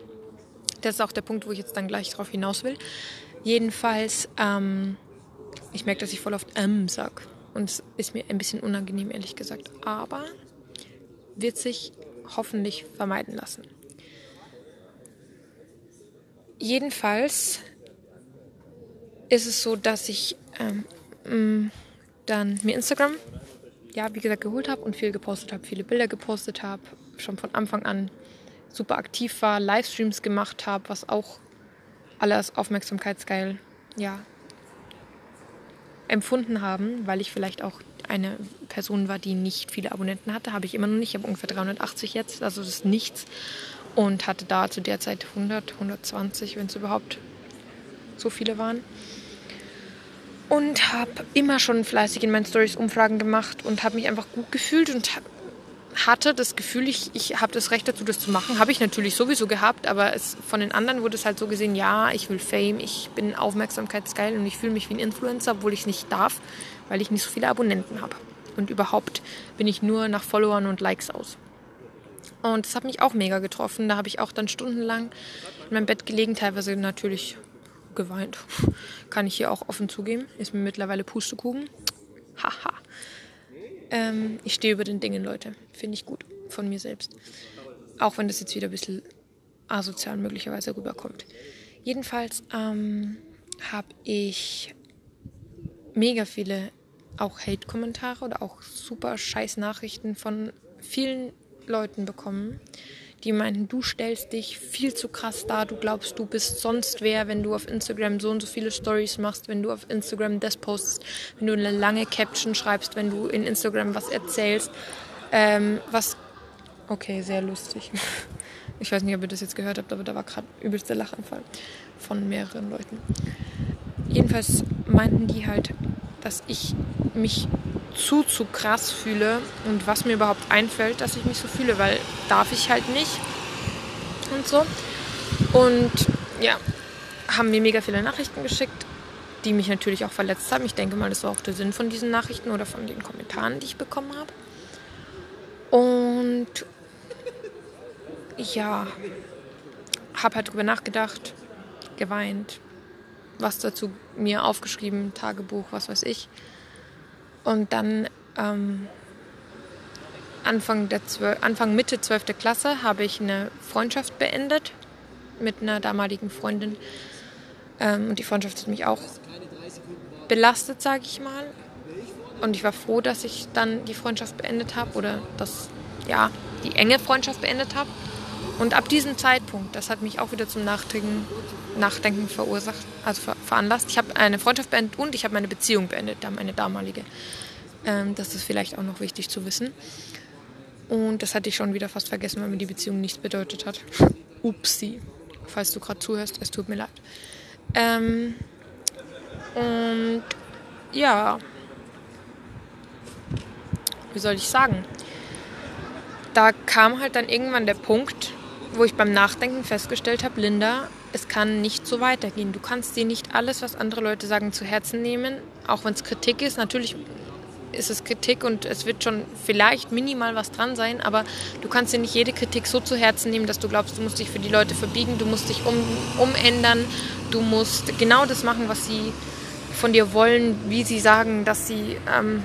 Das ist auch der Punkt, wo ich jetzt dann gleich drauf hinaus will. Jedenfalls, ähm, ich merke, dass ich voll oft ähm sag. Und es ist mir ein bisschen unangenehm, ehrlich gesagt. Aber wird sich hoffentlich vermeiden lassen. Jedenfalls ist es so, dass ich ähm, mm, dann mir Instagram, ja, wie gesagt, geholt habe und viel gepostet habe, viele Bilder gepostet habe, schon von Anfang an super aktiv war, Livestreams gemacht habe, was auch alles aufmerksamkeitsgeil, ja, empfunden haben, weil ich vielleicht auch eine Person war, die nicht viele Abonnenten hatte. Habe ich immer noch nicht. Ich habe ungefähr 380 jetzt, also das ist nichts. Und hatte da zu der Zeit 100, 120, wenn es überhaupt so viele waren. Und habe immer schon fleißig in meinen Stories Umfragen gemacht und habe mich einfach gut gefühlt und hatte das Gefühl, ich, ich habe das Recht dazu, das zu machen. Habe ich natürlich sowieso gehabt, aber es, von den anderen wurde es halt so gesehen, ja, ich will Fame, ich bin aufmerksamkeitsgeil und ich fühle mich wie ein Influencer, obwohl ich es nicht darf, weil ich nicht so viele Abonnenten habe. Und überhaupt bin ich nur nach Followern und Likes aus. Und das hat mich auch mega getroffen. Da habe ich auch dann stundenlang in meinem Bett gelegen, teilweise natürlich geweint. Kann ich hier auch offen zugeben. Ist mir mittlerweile Pustekuchen. Haha. Ähm, ich stehe über den Dingen, Leute. Finde ich gut von mir selbst. Auch wenn das jetzt wieder ein bisschen asozial möglicherweise rüberkommt. Jedenfalls ähm, habe ich mega viele auch Hate-Kommentare oder auch super scheiß Nachrichten von vielen Leuten bekommen, die meinten, du stellst dich viel zu krass dar, du glaubst, du bist sonst wer, wenn du auf Instagram so und so viele Stories machst, wenn du auf Instagram das postest, wenn du eine lange Caption schreibst, wenn du in Instagram was erzählst. Ähm, was, okay, sehr lustig. Ich weiß nicht, ob ihr das jetzt gehört habt, aber da war gerade übelster Lachanfall von mehreren Leuten. Jedenfalls meinten die halt, dass ich mich zu, zu krass fühle und was mir überhaupt einfällt, dass ich mich so fühle, weil darf ich halt nicht und so. Und ja, haben mir mega viele Nachrichten geschickt, die mich natürlich auch verletzt haben. Ich denke mal, das war auch der Sinn von diesen Nachrichten oder von den Kommentaren, die ich bekommen habe. Und ja, habe halt drüber nachgedacht, geweint, was dazu mir aufgeschrieben, Tagebuch, was weiß ich. Und dann ähm, Anfang, der 12, Anfang Mitte 12. Klasse habe ich eine Freundschaft beendet mit einer damaligen Freundin. Ähm, und die Freundschaft hat mich auch belastet, sage ich mal. Und ich war froh, dass ich dann die Freundschaft beendet habe oder dass, ja, die enge Freundschaft beendet habe. Und ab diesem Zeitpunkt, das hat mich auch wieder zum Nachdenken, Nachdenken verursacht, also ver veranlasst. Ich habe eine Freundschaft beendet und ich habe meine Beziehung beendet, meine damalige. Ähm, das ist vielleicht auch noch wichtig zu wissen. Und das hatte ich schon wieder fast vergessen, weil mir die Beziehung nichts bedeutet hat. Upsi. Falls du gerade zuhörst, es tut mir leid. Ähm, und ja, wie soll ich sagen? Da kam halt dann irgendwann der Punkt, wo ich beim Nachdenken festgestellt habe, Linda, es kann nicht so weitergehen. Du kannst dir nicht alles, was andere Leute sagen, zu Herzen nehmen, auch wenn es Kritik ist. Natürlich ist es Kritik und es wird schon vielleicht minimal was dran sein, aber du kannst dir nicht jede Kritik so zu Herzen nehmen, dass du glaubst, du musst dich für die Leute verbiegen, du musst dich um, umändern, du musst genau das machen, was sie von dir wollen, wie sie sagen, dass sie ähm,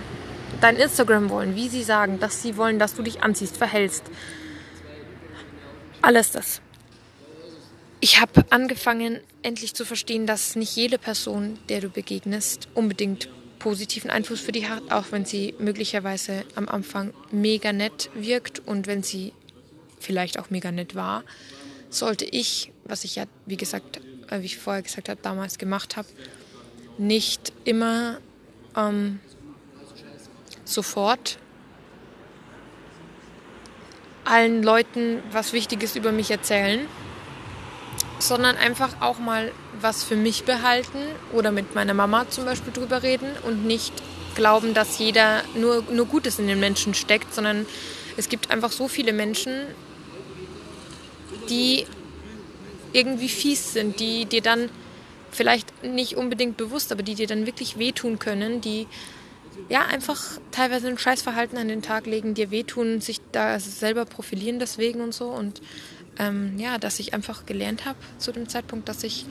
dein Instagram wollen, wie sie sagen, dass sie wollen, dass du dich anziehst, verhältst. Alles das. Ich habe angefangen, endlich zu verstehen, dass nicht jede Person, der du begegnest, unbedingt positiven Einfluss für dich hat, auch wenn sie möglicherweise am Anfang mega nett wirkt und wenn sie vielleicht auch mega nett war, sollte ich, was ich ja, wie gesagt, äh, wie ich vorher gesagt habe, damals gemacht habe, nicht immer ähm, sofort allen Leuten was Wichtiges über mich erzählen, sondern einfach auch mal was für mich behalten oder mit meiner Mama zum Beispiel drüber reden und nicht glauben, dass jeder nur, nur Gutes in den Menschen steckt, sondern es gibt einfach so viele Menschen, die irgendwie fies sind, die dir dann vielleicht nicht unbedingt bewusst, aber die dir dann wirklich wehtun können, die ja einfach teilweise ein Scheißverhalten an den Tag legen, dir wehtun, sich da selber profilieren deswegen und so. Und ähm, ja, dass ich einfach gelernt habe zu dem Zeitpunkt, dass ich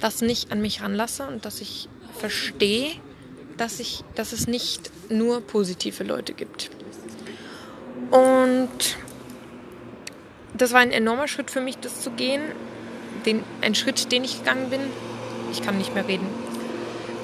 das nicht an mich ranlasse und dass ich verstehe, dass, ich, dass es nicht nur positive Leute gibt. Und das war ein enormer Schritt für mich, das zu gehen. Den, ein Schritt, den ich gegangen bin. Ich kann nicht mehr reden.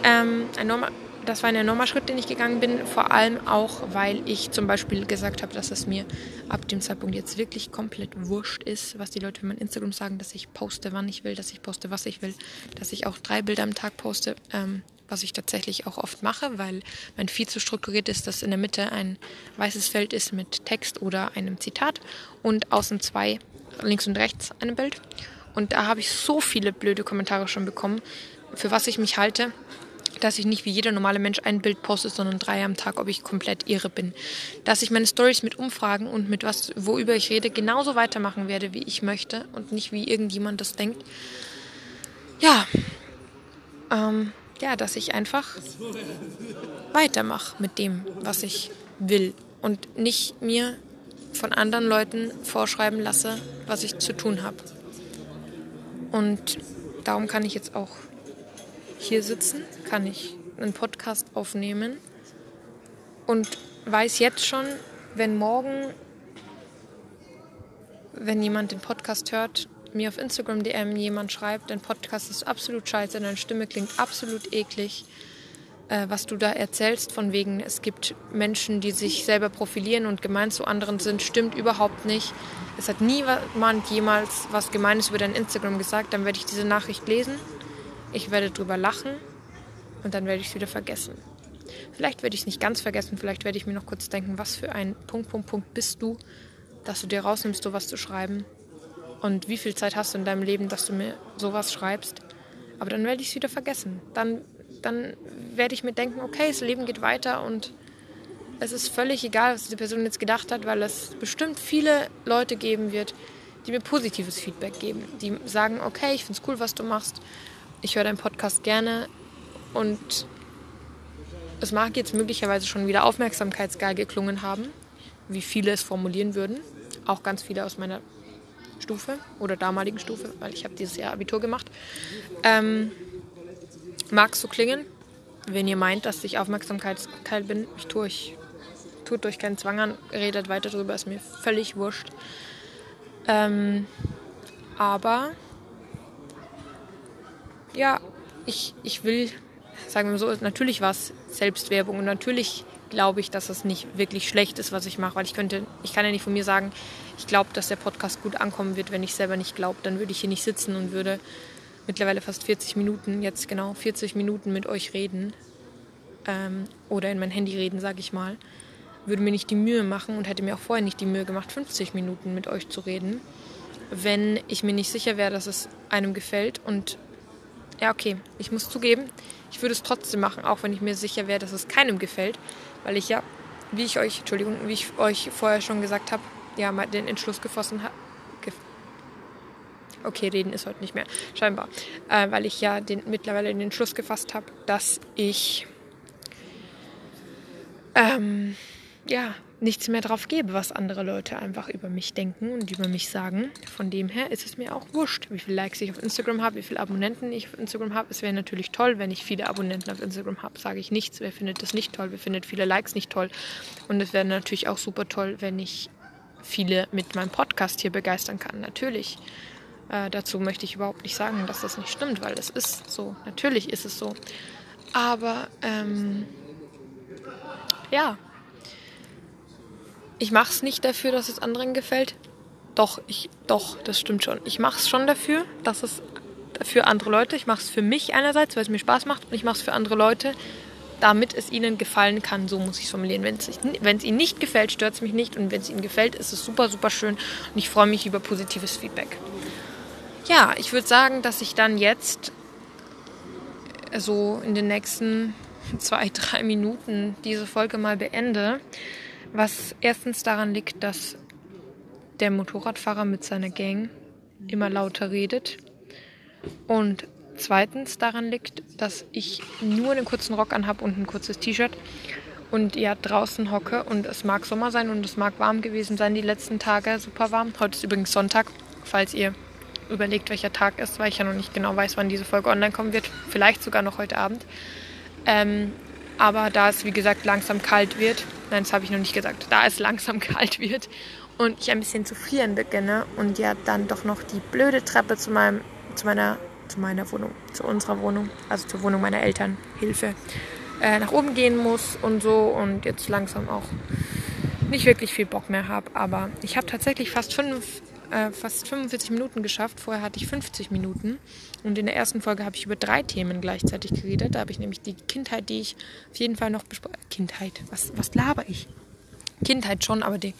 Ähm, ein enormer, das war ein enormer Schritt, den ich gegangen bin, vor allem auch, weil ich zum Beispiel gesagt habe, dass es mir ab dem Zeitpunkt jetzt wirklich komplett wurscht ist, was die Leute für mein Instagram sagen, dass ich poste, wann ich will, dass ich poste, was ich will, dass ich auch drei Bilder am Tag poste, ähm, was ich tatsächlich auch oft mache, weil mein Feed so strukturiert ist, dass in der Mitte ein weißes Feld ist mit Text oder einem Zitat und außen zwei, links und rechts, ein Bild. Und da habe ich so viele blöde Kommentare schon bekommen, für was ich mich halte dass ich nicht wie jeder normale Mensch ein Bild poste, sondern drei am Tag, ob ich komplett irre bin. Dass ich meine Stories mit Umfragen und mit was, worüber ich rede, genauso weitermachen werde, wie ich möchte und nicht wie irgendjemand das denkt. Ja, ähm, ja, dass ich einfach weitermache mit dem, was ich will und nicht mir von anderen Leuten vorschreiben lasse, was ich zu tun habe. Und darum kann ich jetzt auch hier sitzen, kann ich einen Podcast aufnehmen und weiß jetzt schon, wenn morgen, wenn jemand den Podcast hört, mir auf Instagram DM jemand schreibt, dein Podcast ist absolut scheiße, deine Stimme klingt absolut eklig, äh, was du da erzählst, von wegen, es gibt Menschen, die sich selber profilieren und gemein zu anderen sind, stimmt überhaupt nicht. Es hat niemand jemals was Gemeines über dein Instagram gesagt, dann werde ich diese Nachricht lesen ich werde drüber lachen und dann werde ich es wieder vergessen. Vielleicht werde ich es nicht ganz vergessen, vielleicht werde ich mir noch kurz denken, was für ein Punkt, Punkt, Punkt bist du, dass du dir rausnimmst, sowas zu schreiben. Und wie viel Zeit hast du in deinem Leben, dass du mir sowas schreibst. Aber dann werde ich es wieder vergessen. Dann, dann werde ich mir denken, okay, das Leben geht weiter und es ist völlig egal, was die Person jetzt gedacht hat, weil es bestimmt viele Leute geben wird, die mir positives Feedback geben. Die sagen, okay, ich finde es cool, was du machst ich höre deinen Podcast gerne und es mag jetzt möglicherweise schon wieder aufmerksamkeitsgeil geklungen haben, wie viele es formulieren würden. Auch ganz viele aus meiner Stufe oder damaligen Stufe, weil ich habe dieses Jahr Abitur gemacht. Ähm, mag so klingen, wenn ihr meint, dass ich aufmerksamkeitsgeil bin. Ich tue euch, tut euch keinen Zwang an, redet weiter drüber, ist mir völlig wurscht. Ähm, aber ja, ich, ich will, sagen wir so, natürlich war es Selbstwerbung und natürlich glaube ich, dass es nicht wirklich schlecht ist, was ich mache, weil ich könnte, ich kann ja nicht von mir sagen, ich glaube, dass der Podcast gut ankommen wird, wenn ich selber nicht glaube, dann würde ich hier nicht sitzen und würde mittlerweile fast 40 Minuten, jetzt genau 40 Minuten mit euch reden ähm, oder in mein Handy reden, sage ich mal, würde mir nicht die Mühe machen und hätte mir auch vorher nicht die Mühe gemacht, 50 Minuten mit euch zu reden, wenn ich mir nicht sicher wäre, dass es einem gefällt. Und ja, okay, ich muss zugeben, ich würde es trotzdem machen, auch wenn ich mir sicher wäre, dass es keinem gefällt, weil ich ja, wie ich euch, Entschuldigung, wie ich euch vorher schon gesagt habe, ja, mal den Entschluss gefasst habe. Okay, reden ist heute nicht mehr, scheinbar. Äh, weil ich ja den, mittlerweile den Entschluss gefasst habe, dass ich ähm, ja, nichts mehr drauf gebe, was andere Leute einfach über mich denken und über mich sagen. Von dem her ist es mir auch wurscht, wie viele Likes ich auf Instagram habe, wie viele Abonnenten ich auf Instagram habe. Es wäre natürlich toll, wenn ich viele Abonnenten auf Instagram habe, sage ich nichts. Wer findet das nicht toll? Wer findet viele Likes nicht toll? Und es wäre natürlich auch super toll, wenn ich viele mit meinem Podcast hier begeistern kann. Natürlich. Äh, dazu möchte ich überhaupt nicht sagen, dass das nicht stimmt, weil es ist so. Natürlich ist es so. Aber ähm, ja, ich mache es nicht dafür, dass es anderen gefällt. Doch, ich, doch, das stimmt schon. Ich mache es schon dafür, dass es für andere Leute, ich mache es für mich einerseits, weil es mir Spaß macht, und ich mache es für andere Leute, damit es ihnen gefallen kann. So muss ich es formulieren. Wenn es ihnen nicht gefällt, stört es mich nicht. Und wenn es ihnen gefällt, ist es super, super schön. Und ich freue mich über positives Feedback. Ja, ich würde sagen, dass ich dann jetzt so in den nächsten zwei, drei Minuten diese Folge mal beende. Was erstens daran liegt, dass der Motorradfahrer mit seiner Gang immer lauter redet. Und zweitens daran liegt, dass ich nur einen kurzen Rock anhabe und ein kurzes T-Shirt und ja draußen hocke und es mag Sommer sein und es mag warm gewesen sein die letzten Tage, super warm. Heute ist übrigens Sonntag, falls ihr überlegt, welcher Tag ist, weil ich ja noch nicht genau weiß, wann diese Folge online kommen wird. Vielleicht sogar noch heute Abend. Ähm, aber da es, wie gesagt, langsam kalt wird, nein, das habe ich noch nicht gesagt, da es langsam kalt wird und ich ein bisschen zu frieren beginne und ja dann doch noch die blöde Treppe zu, meinem, zu, meiner, zu meiner Wohnung, zu unserer Wohnung, also zur Wohnung meiner Eltern, Hilfe, äh, nach oben gehen muss und so und jetzt langsam auch nicht wirklich viel Bock mehr habe. Aber ich habe tatsächlich fast fünf äh, fast 45 Minuten geschafft. Vorher hatte ich 50 Minuten. Und in der ersten Folge habe ich über drei Themen gleichzeitig geredet. Da habe ich nämlich die Kindheit, die ich auf jeden Fall noch besprochen Kindheit, was, was laber ich? Kindheit schon, aber die,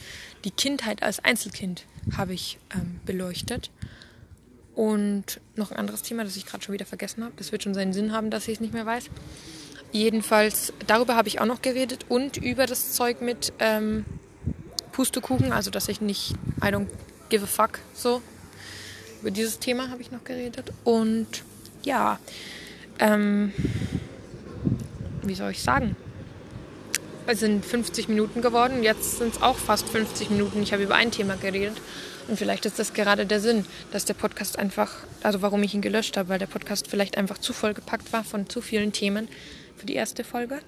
die Kindheit als Einzelkind habe ich ähm, beleuchtet. Und noch ein anderes Thema, das ich gerade schon wieder vergessen habe. Das wird schon seinen Sinn haben, dass ich es nicht mehr weiß. Jedenfalls, darüber habe ich auch noch geredet und über das Zeug mit ähm, Pustekuchen, also dass ich nicht, I don't give a fuck. So. Über dieses Thema habe ich noch geredet. Und ja, ähm, wie soll ich sagen? Es sind 50 Minuten geworden. Jetzt sind es auch fast 50 Minuten. Ich habe über ein Thema geredet. Und vielleicht ist das gerade der Sinn, dass der Podcast einfach, also warum ich ihn gelöscht habe, weil der Podcast vielleicht einfach zu voll gepackt war von zu vielen Themen für die erste Folge.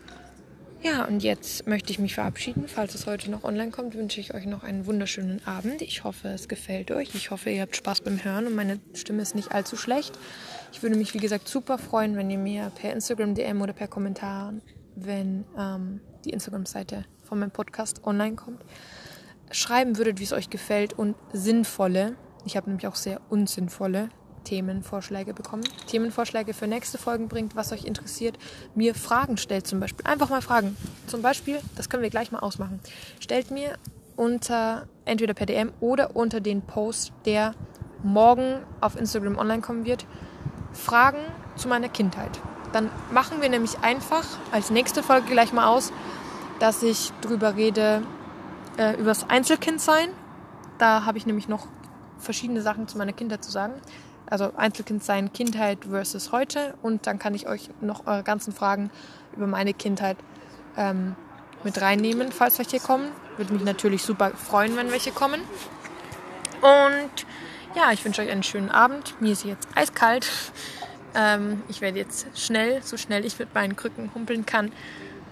Ja, und jetzt möchte ich mich verabschieden. Falls es heute noch online kommt, wünsche ich euch noch einen wunderschönen Abend. Ich hoffe, es gefällt euch. Ich hoffe, ihr habt Spaß beim Hören und meine Stimme ist nicht allzu schlecht. Ich würde mich, wie gesagt, super freuen, wenn ihr mir per Instagram DM oder per Kommentar, wenn ähm, die Instagram-Seite von meinem Podcast online kommt, schreiben würdet, wie es euch gefällt und sinnvolle. Ich habe nämlich auch sehr unsinnvolle Themenvorschläge bekommen. Themenvorschläge für nächste Folgen bringt, was euch interessiert. Mir Fragen stellt zum Beispiel. Einfach mal Fragen. Zum Beispiel, das können wir gleich mal ausmachen. Stellt mir unter, entweder per DM oder unter den Post, der morgen auf Instagram online kommen wird, Fragen zu meiner Kindheit. Dann machen wir nämlich einfach als nächste Folge gleich mal aus, dass ich drüber rede, äh, übers Einzelkindsein. Da habe ich nämlich noch verschiedene Sachen zu meiner Kindheit zu sagen also Einzelkind sein, Kindheit versus heute. Und dann kann ich euch noch eure ganzen Fragen über meine Kindheit ähm, mit reinnehmen, falls welche kommen. Würde mich natürlich super freuen, wenn welche kommen. Und ja, ich wünsche euch einen schönen Abend. Mir ist jetzt eiskalt. Ähm, ich werde jetzt schnell, so schnell ich mit meinen Krücken humpeln kann,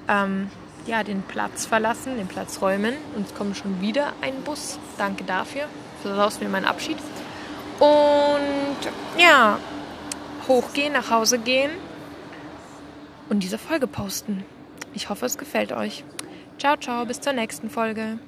ähm, ja, den Platz verlassen, den Platz räumen. Und es kommt schon wieder ein Bus. Danke dafür. Versaust mir meinen Abschied. Und ja, hochgehen, nach Hause gehen und diese Folge posten. Ich hoffe, es gefällt euch. Ciao, ciao, bis zur nächsten Folge.